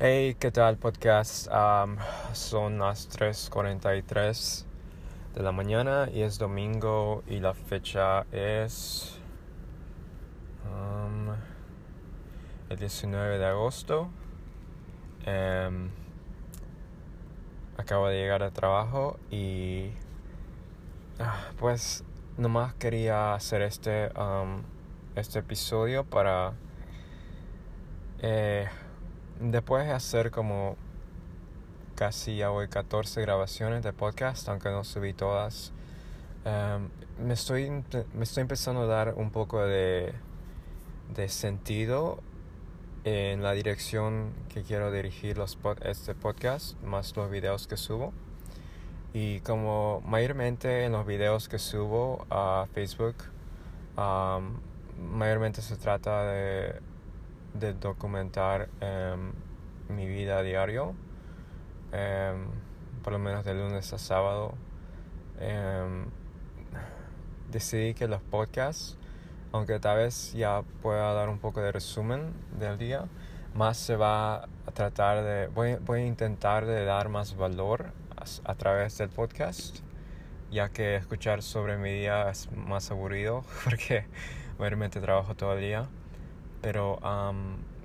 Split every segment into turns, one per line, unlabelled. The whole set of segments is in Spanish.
Hey, ¿qué tal podcast? Son las 3.43 de la mañana y es domingo y la fecha es el 19 de agosto. Um, acabo de llegar al trabajo y uh, pues nomás quería hacer este, este episodio para... Eh, después de hacer como casi ya voy 14 grabaciones de podcast, aunque no subí todas, em, me, estoy, me estoy empezando a dar un poco de, de sentido en la dirección que quiero dirigir los este podcast, más los videos que subo. Y como mayormente en los videos que subo a Facebook, mayormente se trata de de documentar em, mi vida a diario, em, por lo menos de lunes a sábado. Em, decidí que los podcasts, aunque tal vez ya pueda dar un poco de resumen del día, más se va a tratar de, voy, voy a intentar de dar más valor a, a través del podcast, ya que escuchar sobre mi día es más aburrido porque obviamente trabajo todo el día. Pero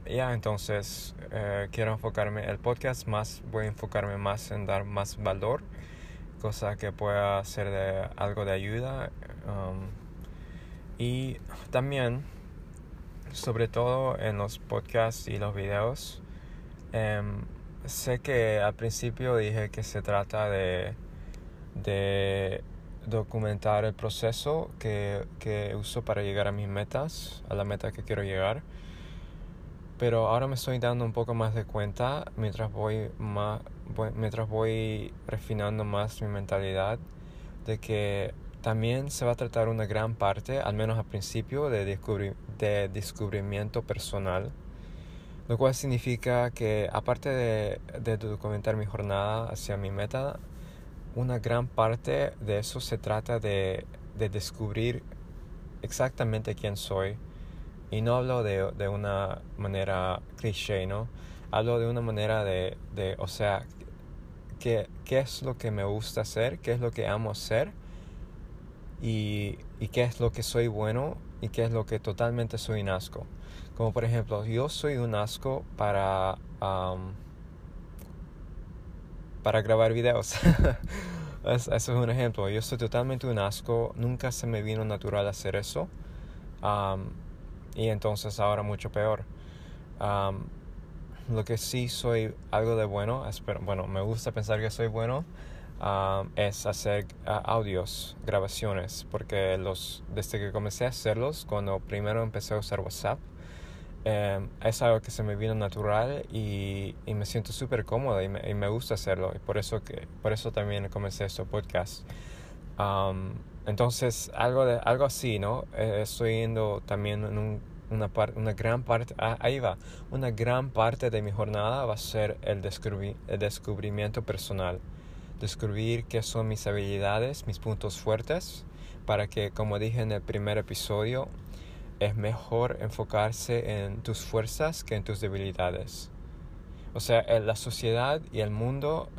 ya entonces eh, quiero enfocarme el podcast más, voy a enfocarme más en dar más valor, cosa que pueda ser de algo de ayuda. y también, sobre todo en los podcasts y los videos, em, sé que al principio dije que se trata de, de documentar el proceso que, que uso para llegar a mis metas, a la meta que quiero llegar. Pero ahora me estoy dando un poco más de cuenta mientras voy, más, mientras voy refinando más mi mentalidad de que también se va a tratar una gran parte, al menos al principio, de, de descubrimiento personal. Lo cual significa que aparte de, de documentar mi jornada hacia mi meta, una gran parte de eso se trata de, de descubrir exactamente quién soy. Y no hablo de, de, una manera cliché, ¿no? Hablo de una manera de, de o sea, qué, qué es lo que me gusta hacer, qué es lo que amo hacer y, y qué es lo que soy bueno y qué es lo que totalmente soy un asco. Como por ejemplo, yo soy un asco para para grabar videos. eso es un ejemplo. Yo soy totalmente un asco. Nunca se me vino natural hacer eso. y entonces ahora mucho peor. lo que sí soy algo de bueno, bueno, me gusta pensar que soy bueno, es hacer audios, grabaciones, porque los, desde que comencé a hacerlos, cuando primero empecé a usar WhatsApp, Em, es algo que se me vino natural y, y me siento súper cómodo y me, y me, gusta hacerlo y por eso que por eso también comencé este podcast. Entonces algo de algo así no eh, estoy yendo también en un, una parte una gran parte ah, ahí va una gran parte de mi jornada va a ser el, el descubrimiento personal. Descubrir qué son mis habilidades mis puntos fuertes para que como dije en el primer episodio es mejor enfocarse en tus fuerzas que en tus debilidades. O sea, la sociedad y el mundo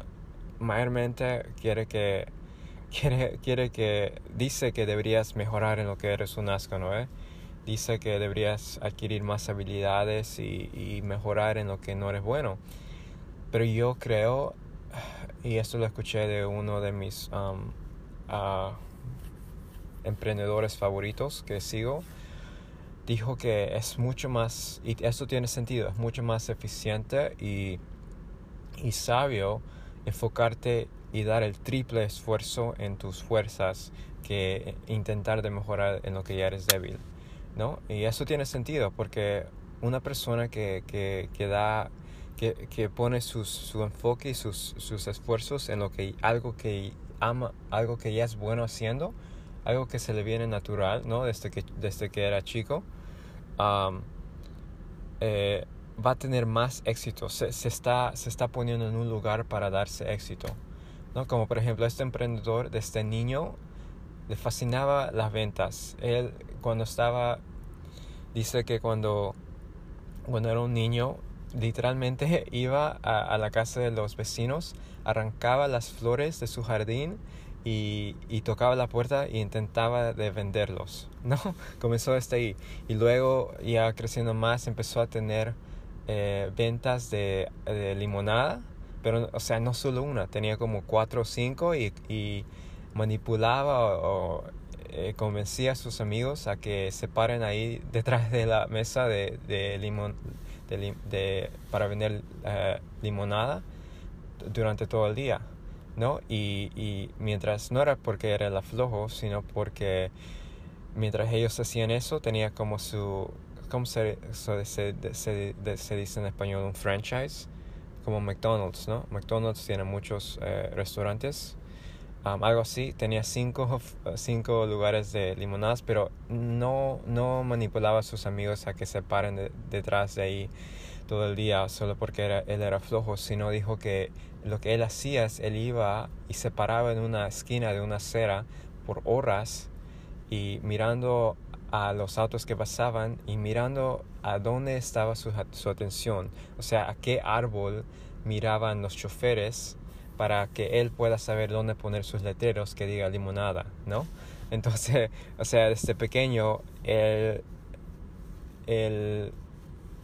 mayormente quiere que quiere, quiere que dice que deberías mejorar en lo que eres un asco, ¿no? Eh? Dice que deberías adquirir más habilidades y, mejorar en lo que no eres bueno. Pero yo creo, y esto lo escuché de uno de mis uh, emprendedores favoritos que sigo, dijo que es mucho más, y esto tiene sentido, es mucho más eficiente y, y sabio enfocarte y dar el triple esfuerzo en tus fuerzas que intentar de mejorar en lo que ya eres débil, ¿no? Y eso tiene sentido porque una persona que, que, que da, que, que pone sus, su enfoque y sus, sus esfuerzos en lo que, algo que ama, algo que ya es bueno haciendo, algo que se le viene natural, ¿no? Desde que, desde que era chico, eh, va a tener más éxito. Se, se, está, se está poniendo en un lugar para darse éxito. ¿no? Como por ejemplo este emprendedor de este niño le fascinaba las ventas. Él cuando estaba, dice que cuando, cuando era un niño literalmente iba a, la casa de los vecinos, arrancaba las flores de su jardín y, tocaba la puerta e intentaba de venderlos, ¿no? Comenzó hasta ahí. Y luego, ya creciendo más, empezó a tener eh, ventas de, limonada, pero, o sea, no solo una, tenía como cuatro o cinco y, y manipulaba o, eh, convencía a sus amigos a que se paren ahí detrás de la mesa de, de limón de, para vender eh, limonada durante todo el día, ¿no? Y, y, mientras no era porque era el aflojo, sino porque mientras ellos hacían eso tenía como su, ¿cómo se, se, se, se dice en español? Un franchise, como McDonald's, ¿no? McDonald's tiene muchos eh, restaurantes algo así. Tenía cinco, cinco lugares de limonadas, pero no, no manipulaba a sus amigos a que se paren detrás de ahí todo el día solo porque él era flojo, sino dijo que lo que él hacía es él iba y se paraba en una esquina de una acera por horas y mirando a los autos que pasaban y mirando a dónde estaba su, su atención, o sea, a qué árbol miraban los choferes para que él pueda saber dónde poner sus letreros que diga limonada, ¿no? Entonces, o sea, desde pequeño él, él,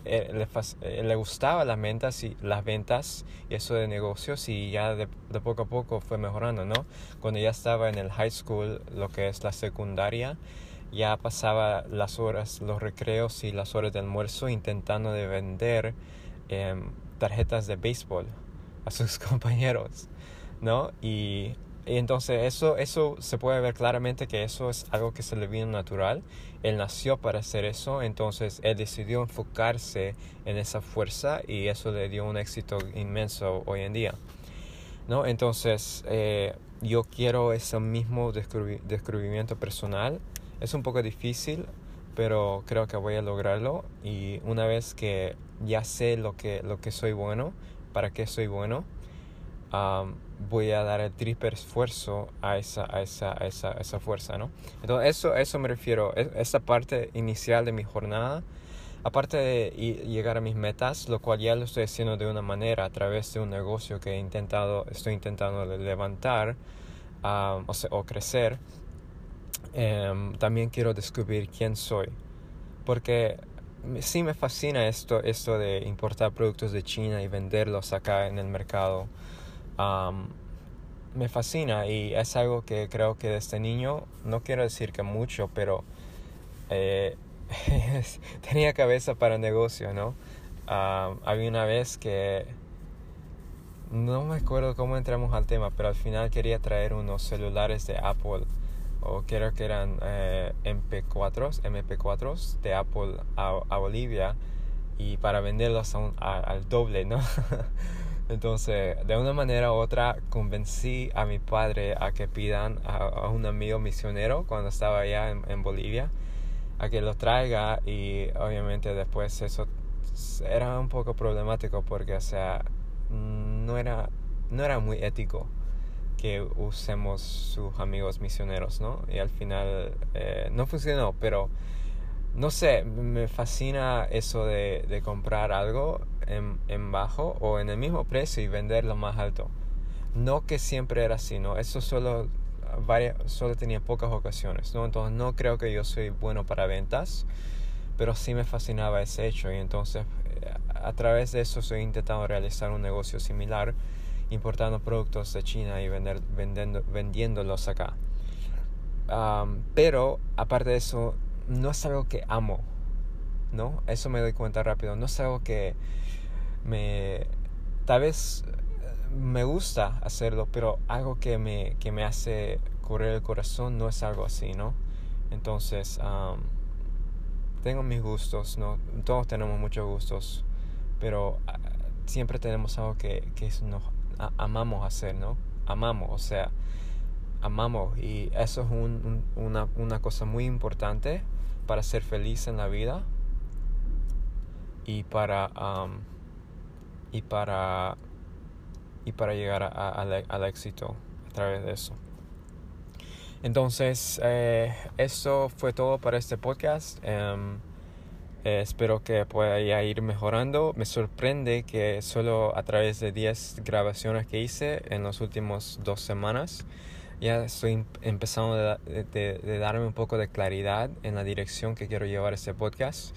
le, le, gustaba las ventas y las ventas y eso de negocios y ya de, de, poco a poco fue mejorando, ¿no? Cuando ya estaba en el high school, lo que es la secundaria, ya pasaba las horas, los recreos y las horas de almuerzo intentando de vender em, tarjetas de béisbol a sus compañeros, ¿no? Y, entonces eso, eso se puede ver claramente que eso es algo que se le vino natural. Él nació para hacer eso, entonces él decidió enfocarse en esa fuerza y eso le dio un éxito inmenso hoy en día. ¿no? Entonces eh, yo quiero ese mismo descubrimiento personal. Es un poco difícil, pero creo que voy a lograrlo y una vez que ya sé lo que, lo que soy bueno, para qué soy bueno, voy a dar el triple esfuerzo a esa, a esa, a esa, esa fuerza, ¿no? Entonces, eso, eso me refiero, esa parte inicial de mi jornada, aparte de llegar a mis metas, lo cual ya lo estoy haciendo de una manera a través de un negocio que he intentado, estoy intentando levantar o, o, crecer, em, también quiero descubrir quién soy. Porque sí me fascina esto, esto de importar productos de China y venderlos acá en el mercado. me fascina y es algo que creo que desde niño, no quiero decir que mucho, pero eh, tenía cabeza para negocio, ¿no? había una vez que no me acuerdo cómo entramos al tema, pero al final quería traer unos celulares de Apple o creo que eran eh, MP4, MP4 de Apple a, Bolivia y para venderlos al doble, ¿no? Entonces, de una manera u otra, convencí a mi padre a que pidan a, un amigo misionero cuando estaba allá en, Bolivia a que lo traiga y obviamente después eso era un poco problemático porque, o sea, no era, no era muy ético que usemos sus amigos misioneros, ¿no? Y al final eh, no funcionó, pero no sé, me fascina eso de, de comprar algo en, en, bajo o en el mismo precio y venderlo más alto. No que siempre era así, ¿no? Eso solo, varias, solo tenía pocas ocasiones, ¿no? Entonces no creo que yo soy bueno para ventas, pero sí me fascinaba ese hecho y entonces eh, a través de eso estoy intentando realizar un negocio similar importando productos de China y vender, vendiendo, vendiéndolos acá. pero aparte de eso, no es algo que amo, ¿no? Eso me doy cuenta rápido. No es algo que me... Tal vez me gusta hacerlo, pero algo que me, que me hace correr el corazón no es algo así, ¿no? Entonces, tengo mis gustos, ¿no? Todos tenemos muchos gustos, pero ah, siempre tenemos algo que, que nos amamos hacer, ¿no? Amamos, o sea, amamos. Y eso es una, una, cosa muy importante para ser feliz en la vida y para y para y para llegar al éxito a través de eso. Entonces eh, eso fue todo para este podcast. Em, Eh, espero que pueda ir mejorando. Me sorprende que solo a través de 10 grabaciones que hice en las últimas dos semanas, ya estoy empezando de, darme un poco de claridad en la dirección que quiero llevar este podcast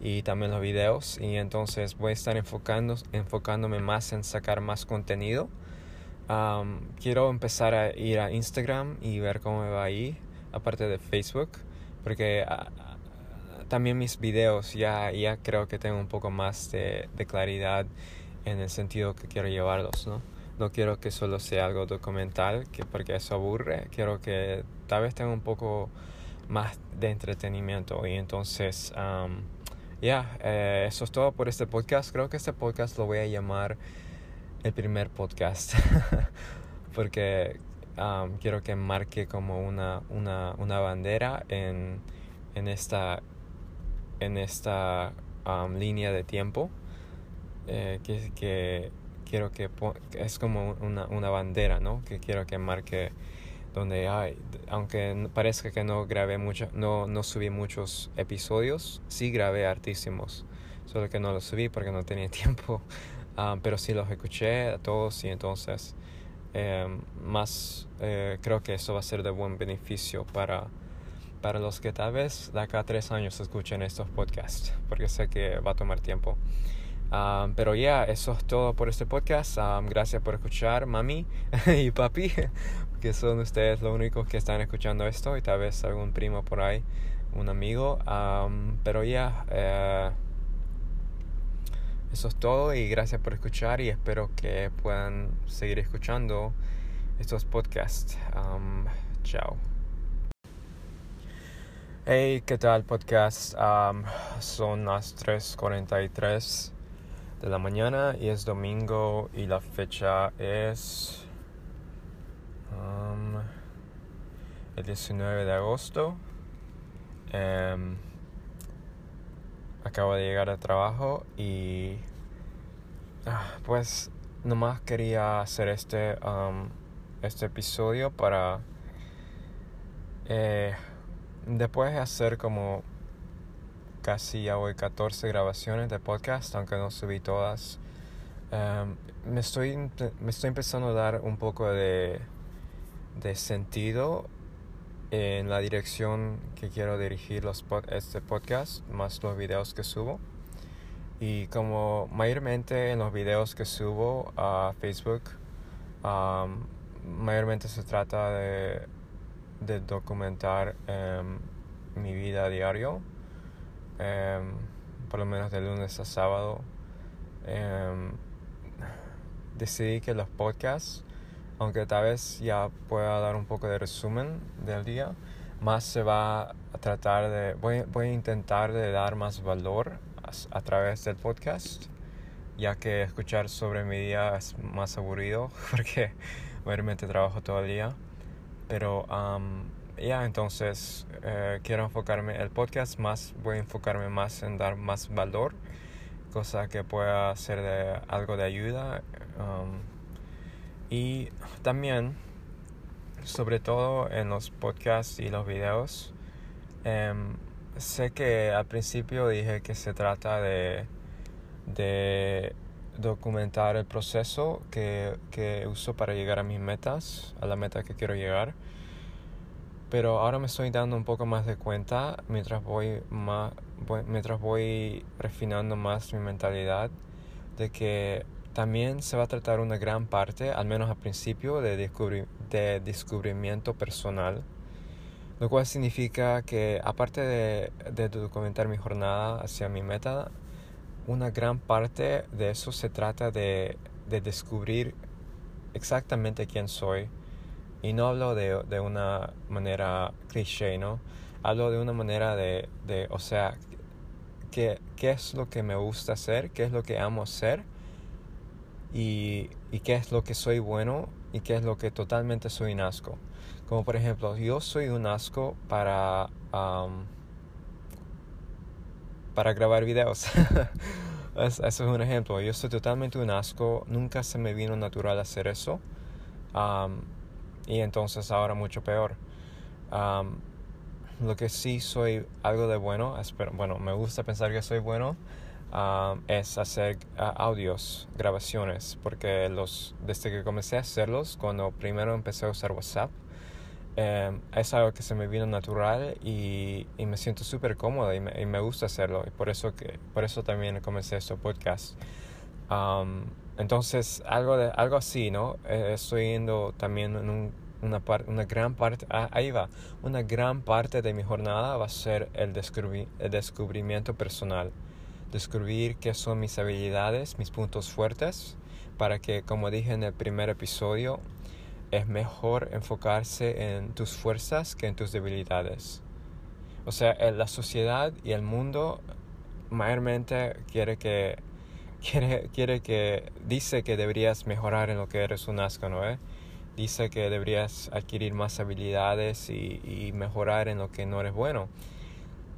y también los videos. Y entonces voy a estar enfocando, enfocándome más en sacar más contenido. quiero empezar a ir a Instagram y ver cómo me va ahí, aparte de Facebook, porque ah, también mis videos ya, ya creo que tengo un poco más de, claridad en el sentido que quiero llevarlos, ¿no? No quiero que solo sea algo documental, que porque eso aburre. Quiero que tal vez tenga un poco más de entretenimiento. Y entonces, ya, eh, eso es todo por este podcast. Creo que este podcast lo voy a llamar el primer podcast. porque quiero que marque como una, una, una bandera en, en esta en esta línea de tiempo eh, que, que, quiero que es como una, una, bandera ¿no? que quiero que marque donde hay aunque parezca que no grabé mucho no, no subí muchos episodios sí grabé hartísimos solo que no los subí porque no tenía tiempo pero sí los escuché todos y entonces em, más eh, creo que eso va a ser de buen beneficio para para los que tal vez de acá a tres años escuchen estos podcasts, porque sé que va a tomar tiempo. Um, pero ya, eso es todo por este podcast. Um, gracias por escuchar, mami y papi, que son ustedes los únicos que están escuchando esto y tal vez algún primo por ahí, un amigo. Um, pero ya, eh, eso es todo y gracias por escuchar y espero que puedan seguir escuchando estos podcasts. chao. Hey, ¿qué tal podcast? son las 3.43 de la mañana y es domingo y la fecha es el 19 de agosto. Um, acabo de llegar al trabajo y ah, pues nomás quería hacer este, este episodio para... Eh, Después de hacer como casi ya voy 14 grabaciones de podcast, aunque no subí todas, em, me, estoy, me estoy empezando a dar un poco de, de sentido en la dirección que quiero dirigir los este podcast, más los videos que subo. Y como mayormente en los videos que subo a Facebook, mayormente se trata de de documentar em, mi vida a diario, em, por lo menos de lunes a sábado. Em, decidí que los podcasts, aunque tal vez ya pueda dar un poco de resumen del día, más se va a tratar de, voy, voy a intentar de dar más valor a, a través del podcast, ya que escuchar sobre mi día es más aburrido porque mayormente trabajo todo el día. Pero ya entonces eh, quiero enfocarme el podcast más, voy a enfocarme más en dar más valor, cosa que pueda ser de algo de ayuda. y también, sobre todo en los podcasts y los videos, em, sé que al principio dije que se trata de, de documentar el proceso que, que uso para llegar a mis metas, a la meta que quiero llegar. Pero ahora me estoy dando un poco más de cuenta mientras voy, más, mientras voy refinando más mi mentalidad de que también se va a tratar una gran parte, al menos al principio, de, de descubrimiento personal. Lo cual significa que aparte de, de documentar mi jornada hacia mi meta, una gran parte de eso se trata de, de descubrir exactamente quién soy. Y no hablo de, de, una manera cliché, ¿no? Hablo de una manera de, de o sea, qué, qué es lo que me gusta hacer, qué es lo que amo hacer y, y qué es lo que soy bueno y qué es lo que totalmente soy un asco. Como por ejemplo, yo soy un asco para para grabar videos. eso es un ejemplo. Yo soy totalmente un asco. Nunca se me vino natural hacer eso. y entonces ahora mucho peor. lo que sí soy algo de bueno, espero, bueno, me gusta pensar que soy bueno, um, es hacer uh, audios, grabaciones, porque los, desde que comencé a hacerlos, cuando primero empecé a usar WhatsApp, um, es algo que se me vino natural y, y me siento súper cómodo y y me, gusta hacerlo y por eso, que, por eso también comencé este podcast. Um, entonces, algo, de, algo así, ¿no? Eh, estoy yendo también en un una, una gran parte, ah, ahí va, una gran parte de mi jornada va a ser el, el descubrimiento personal. Descubrir qué son mis habilidades, mis puntos fuertes, para que, como dije en el primer episodio, es mejor enfocarse en tus fuerzas que en tus debilidades. O sea, la sociedad y el mundo mayormente quiere que quiere, quiere que dice que deberías mejorar en lo que eres un asco, ¿no? Eh? dice que deberías adquirir más habilidades y, mejorar en lo que no eres bueno.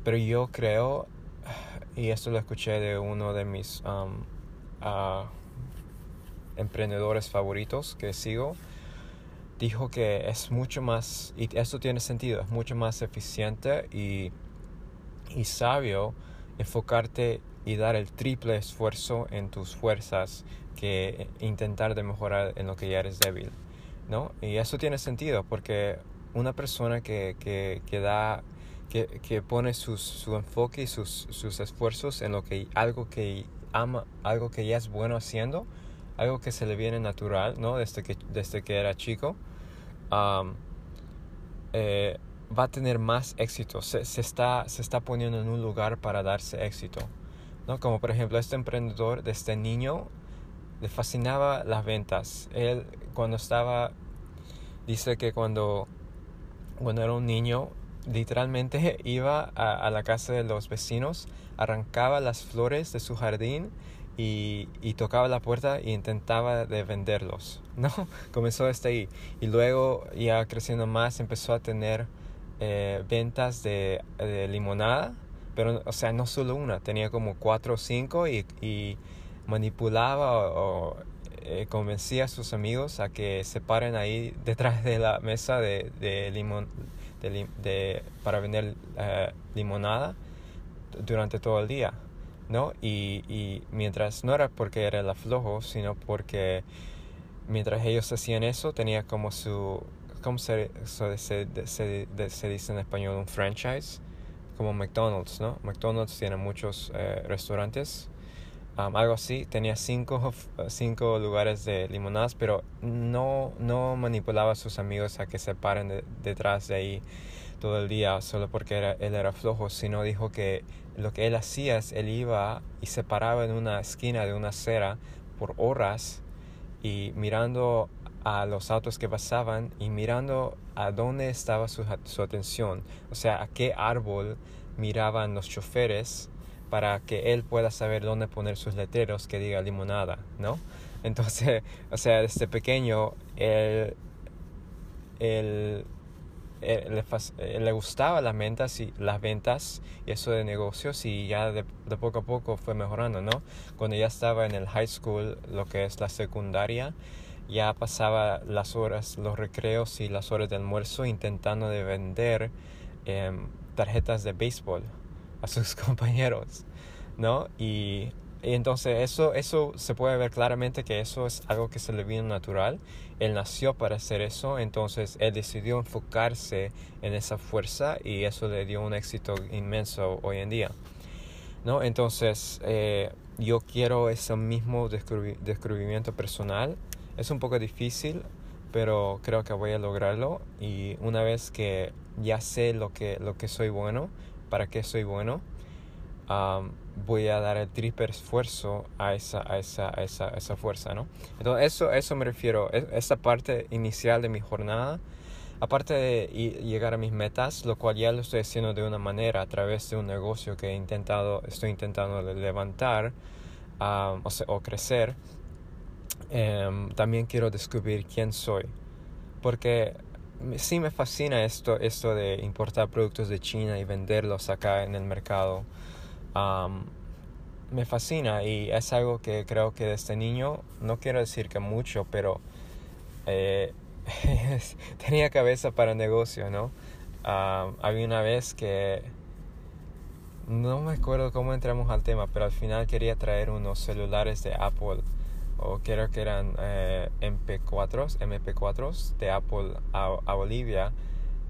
Pero yo creo, y esto lo escuché de uno de mis uh, emprendedores favoritos que sigo, dijo que es mucho más, y esto tiene sentido, es mucho más eficiente y, y sabio enfocarte y dar el triple esfuerzo en tus fuerzas que intentar de mejorar en lo que ya eres débil. ¿no? Y eso tiene sentido porque una persona que, que, que da, que, que pone sus, su enfoque y sus, sus, esfuerzos en lo que, algo que ama, algo que ya es bueno haciendo, algo que se le viene natural, ¿no? Desde que, desde que era chico, eh, va a tener más éxito, se, se, está, se está poniendo en un lugar para darse éxito, ¿no? Como por ejemplo este emprendedor de este niño le fascinaba las ventas. Él cuando estaba, dice que cuando, cuando era un niño, literalmente iba a, la casa de los vecinos, arrancaba las flores de su jardín y, tocaba la puerta e intentaba de venderlos, ¿no? Comenzó desde ahí. Y luego, ya creciendo más, empezó a tener eh, ventas de, limonada, pero, o sea, no solo una, tenía como cuatro o cinco y, y manipulaba o, eh, convencía a sus amigos a que se paren ahí detrás de la mesa de, de limón de, para vender eh, limonada durante todo el día, ¿no? Y, y, mientras no era porque era el aflojo, sino porque mientras ellos hacían eso tenía como su, ¿cómo se, se, se, se dice en español? Un franchise, como McDonald's, ¿no? McDonald's tiene muchos eh, restaurantes algo así. Tenía cinco, cinco lugares de limonadas, pero no, no manipulaba a sus amigos a que se paren detrás de ahí todo el día solo porque él era flojo, sino dijo que lo que él hacía es él iba y se paraba en una esquina de una acera por horas y mirando a los autos que pasaban y mirando a dónde estaba su, su atención, o sea, a qué árbol miraban los choferes para que él pueda saber dónde poner sus letreros que diga limonada, ¿no? Entonces, o sea, desde pequeño él, él, le, le, gustaba las ventas y las ventas y eso de negocios y ya de, poco a poco fue mejorando, ¿no? Cuando ya estaba en el high school, lo que es la secundaria, ya pasaba las horas, los recreos y las horas de almuerzo intentando de vender eh, tarjetas de béisbol a sus compañeros, ¿no? Y, entonces eso, eso se puede ver claramente que eso es algo que se le vino natural. Él nació para hacer eso, entonces él decidió enfocarse en esa fuerza y eso le dio un éxito inmenso hoy en día. ¿no? Entonces eh, yo quiero ese mismo descubrimiento personal. Es un poco difícil, pero creo que voy a lograrlo y una vez que ya sé lo que, lo que soy bueno, para qué soy bueno, voy a dar el triple esfuerzo a esa, a esa, a esa, esa fuerza, ¿no? Entonces, eso, eso me refiero, esa parte inicial de mi jornada, aparte de llegar a mis metas, lo cual ya lo estoy haciendo de una manera a través de un negocio que he intentado, estoy intentando levantar o, o, crecer, em, también quiero descubrir quién soy. Porque sí me fascina esto, esto de importar productos de China y venderlos acá en el mercado. me fascina y es algo que creo que desde niño, no quiero decir que mucho, pero eh, tenía cabeza para negocio, ¿no? ah, había una vez que no me acuerdo cómo entramos al tema, pero al final quería traer unos celulares de Apple o creo que eran eh, MP4s, MP4s de Apple a, Bolivia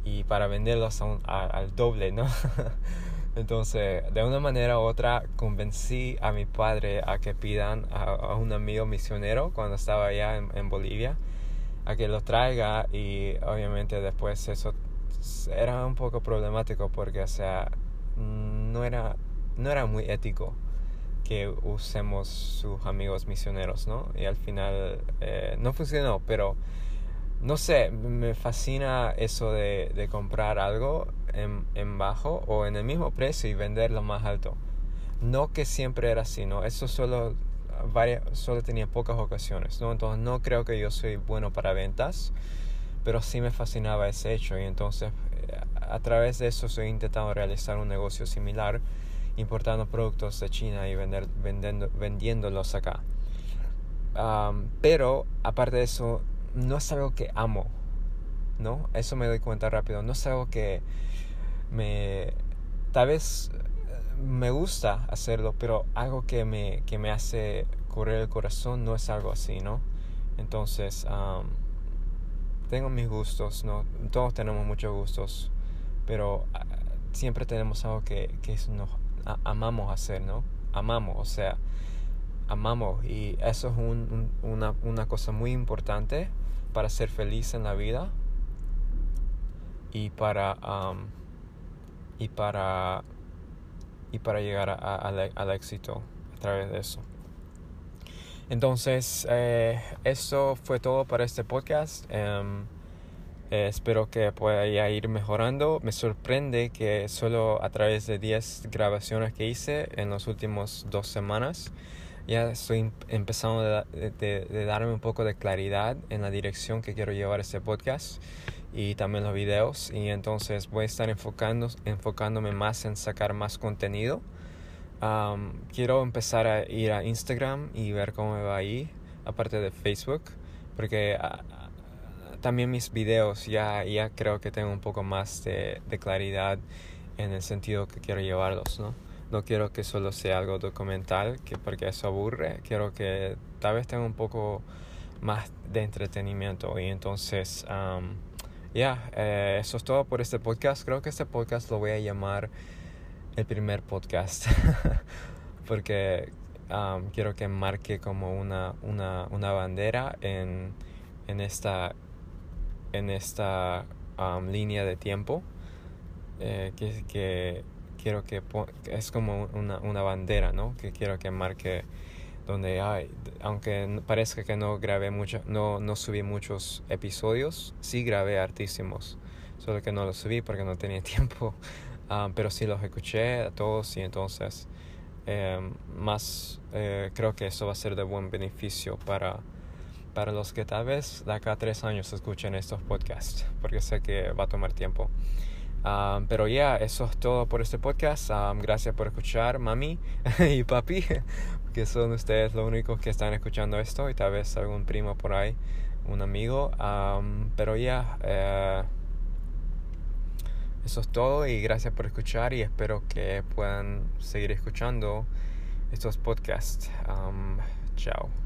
y para venderlos al doble, ¿no? Entonces, de una manera u otra, convencí a mi padre a que pidan a, un amigo misionero cuando estaba allá en, Bolivia, a que lo traiga y obviamente después eso era un poco problemático porque, o sea, no era, no era muy ético que usemos sus amigos misioneros, ¿no? Y al final eh, no funcionó, pero no sé, me fascina eso de, comprar algo en, en, bajo o en el mismo precio y venderlo más alto. No que siempre era así, ¿no? Eso solo, varias, solo tenía pocas ocasiones, ¿no? Entonces no creo que yo soy bueno para ventas, pero sí me fascinaba ese hecho y entonces eh, a través de eso estoy intentando realizar un negocio similar, importando productos de China y vender, vendiendo, vendiéndolos acá. pero aparte de eso, no es algo que amo, ¿no? Eso me doy cuenta rápido. No es algo que me... Tal vez eh, me gusta hacerlo, pero algo que me, que me hace correr el corazón no es algo así, ¿no? Entonces, tengo mis gustos, ¿no? Todos tenemos muchos gustos, pero ah, siempre tenemos algo que, que nos amamos hacer, ¿no? Amamos, o sea, amamos. Y eso es un, una, una cosa muy importante para ser feliz en la vida y para y para y para llegar al éxito a través de eso. Entonces eh, eso fue todo para este podcast. Em, eh, espero que pueda ir mejorando. Me sorprende que solo a través de 10 grabaciones que hice en las últimas dos semanas ya estoy empezando de, darme un poco de claridad en la dirección que quiero llevar este podcast y también los videos. Y entonces voy a estar enfocando, enfocándome más en sacar más contenido. Quiero empezar a ir a Instagram y ver cómo me va ahí aparte de Facebook porque ah, también mis videos ya, ya creo que tengo un poco más de, claridad en el sentido que quiero llevarlos ¿no? no quiero que solo sea algo documental, que porque eso aburre, quiero que tal vez tenga un poco más de entretenimiento y entonces ya eh, eso es todo por este podcast creo que este podcast lo voy a llamar el primer podcast porque quiero que marque como una, una, una bandera en, en esta en esta línea de tiempo eh, que, que quiero que es como una, una bandera, ¿no? Que quiero que marque donde hay, aunque parezca que no grabé mucho, no, no subí muchos episodios, sí grabé hartísimos, solo que no los subí porque no tenía tiempo, pero sí los escuché todos y entonces em, más eh, creo que eso va a ser de buen beneficio para, para los que tal vez de acá a tres años escuchen estos podcasts, porque sé que va a tomar tiempo pero ya, eso es todo por este podcast. gracias por escuchar, mami y papi, que son ustedes los únicos que están escuchando esto y tal vez algún primo por ahí, un amigo. pero ya, eh, eso es todo y gracias por escuchar y espero que puedan seguir escuchando estos podcasts. chao.